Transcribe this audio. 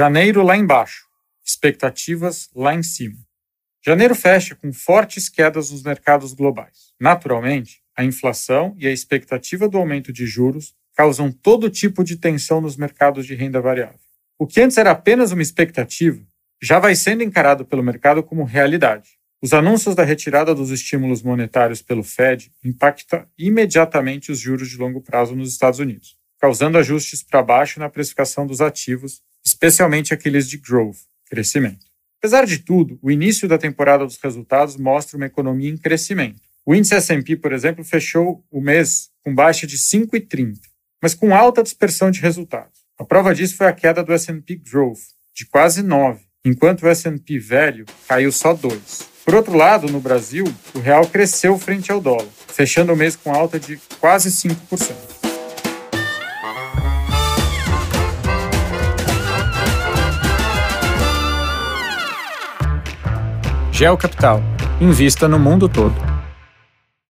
Janeiro lá embaixo, expectativas lá em cima. Janeiro fecha com fortes quedas nos mercados globais. Naturalmente, a inflação e a expectativa do aumento de juros causam todo tipo de tensão nos mercados de renda variável. O que antes era apenas uma expectativa já vai sendo encarado pelo mercado como realidade. Os anúncios da retirada dos estímulos monetários pelo Fed impactam imediatamente os juros de longo prazo nos Estados Unidos, causando ajustes para baixo na precificação dos ativos, especialmente aqueles de growth, crescimento. Apesar de tudo, o início da temporada dos resultados mostra uma economia em crescimento. O índice S&P, por exemplo, fechou o mês com baixa de 5,30, mas com alta dispersão de resultados. A prova disso foi a queda do S&P Growth, de quase 9, enquanto o S&P velho caiu só 2. Por outro lado, no Brasil, o real cresceu frente ao dólar, fechando o mês com alta de quase 5%. Geo Capital. Invista no mundo todo.